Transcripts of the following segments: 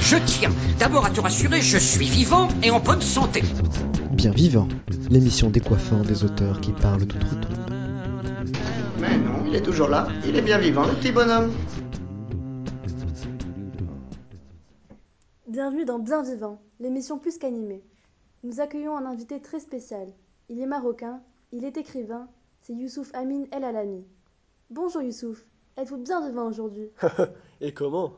Je tiens d'abord à te rassurer, je suis vivant et en bonne santé. Bien vivant, l'émission décoiffant des auteurs qui parlent tout autre. Mais non, il est toujours là. Il est bien vivant, le petit bonhomme. Bienvenue dans Bien Vivant, l'émission plus qu'animée. Nous accueillons un invité très spécial. Il est marocain, il est écrivain, c'est Youssouf Amin El Alami. Bonjour Youssouf, êtes-vous bien vivant aujourd'hui? Et comment?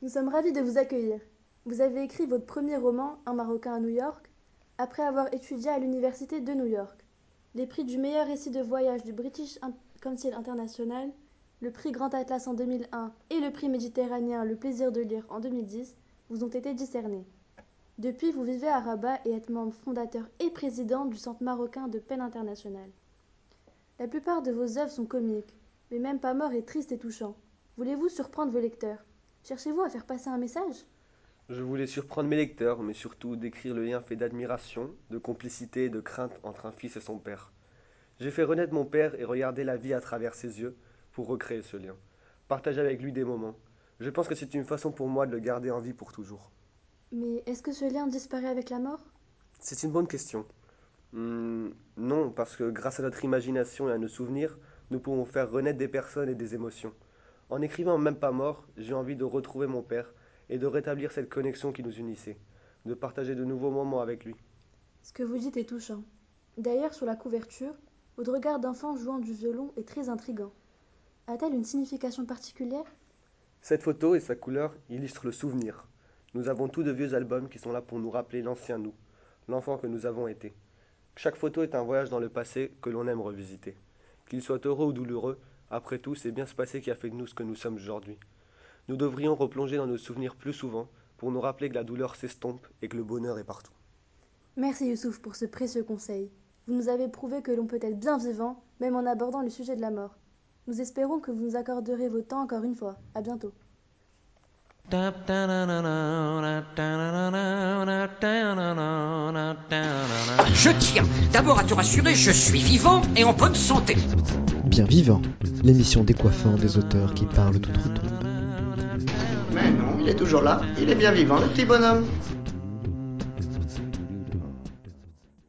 Nous sommes ravis de vous accueillir. Vous avez écrit votre premier roman, Un Marocain à New York, après avoir étudié à l'université de New York. Les prix du meilleur récit de voyage du British Council International, le prix Grand Atlas en 2001 et le prix méditerranéen Le plaisir de lire en 2010 vous ont été discernés. Depuis, vous vivez à Rabat et êtes membre fondateur et président du Centre marocain de peine internationale. La plupart de vos œuvres sont comiques, mais même pas mort est triste et touchant. Voulez-vous surprendre vos lecteurs? Cherchez-vous à faire passer un message? Je voulais surprendre mes lecteurs, mais surtout décrire le lien fait d'admiration, de complicité et de crainte entre un fils et son père. J'ai fait renaître mon père et regarder la vie à travers ses yeux pour recréer ce lien. Partager avec lui des moments. Je pense que c'est une façon pour moi de le garder en vie pour toujours. Mais est-ce que ce lien disparaît avec la mort? C'est une bonne question. Hmm, non, parce que grâce à notre imagination et à nos souvenirs, nous pouvons faire renaître des personnes et des émotions. En écrivant Même pas mort, j'ai envie de retrouver mon père et de rétablir cette connexion qui nous unissait, de partager de nouveaux moments avec lui. Ce que vous dites est touchant. D'ailleurs, sur la couverture, votre regard d'enfant jouant du violon est très intrigant. A-t-elle une signification particulière? Cette photo et sa couleur illustrent le souvenir. Nous avons tous de vieux albums qui sont là pour nous rappeler l'ancien nous, l'enfant que nous avons été. Chaque photo est un voyage dans le passé que l'on aime revisiter. Qu'il soit heureux ou douloureux, après tout, c'est bien ce passé qui a fait de nous ce que nous sommes aujourd'hui. Nous devrions replonger dans nos souvenirs plus souvent pour nous rappeler que la douleur s'estompe et que le bonheur est partout. Merci Youssouf pour ce précieux conseil. Vous nous avez prouvé que l'on peut être bien vivant, même en abordant le sujet de la mort. Nous espérons que vous nous accorderez votre temps encore une fois. À bientôt. Je tiens d'abord à te rassurer, je suis vivant et en bonne santé. Bien vivant, l'émission décoiffant des auteurs qui parlent tout autre. Mais non, il est toujours là. Il est bien vivant, le petit bonhomme.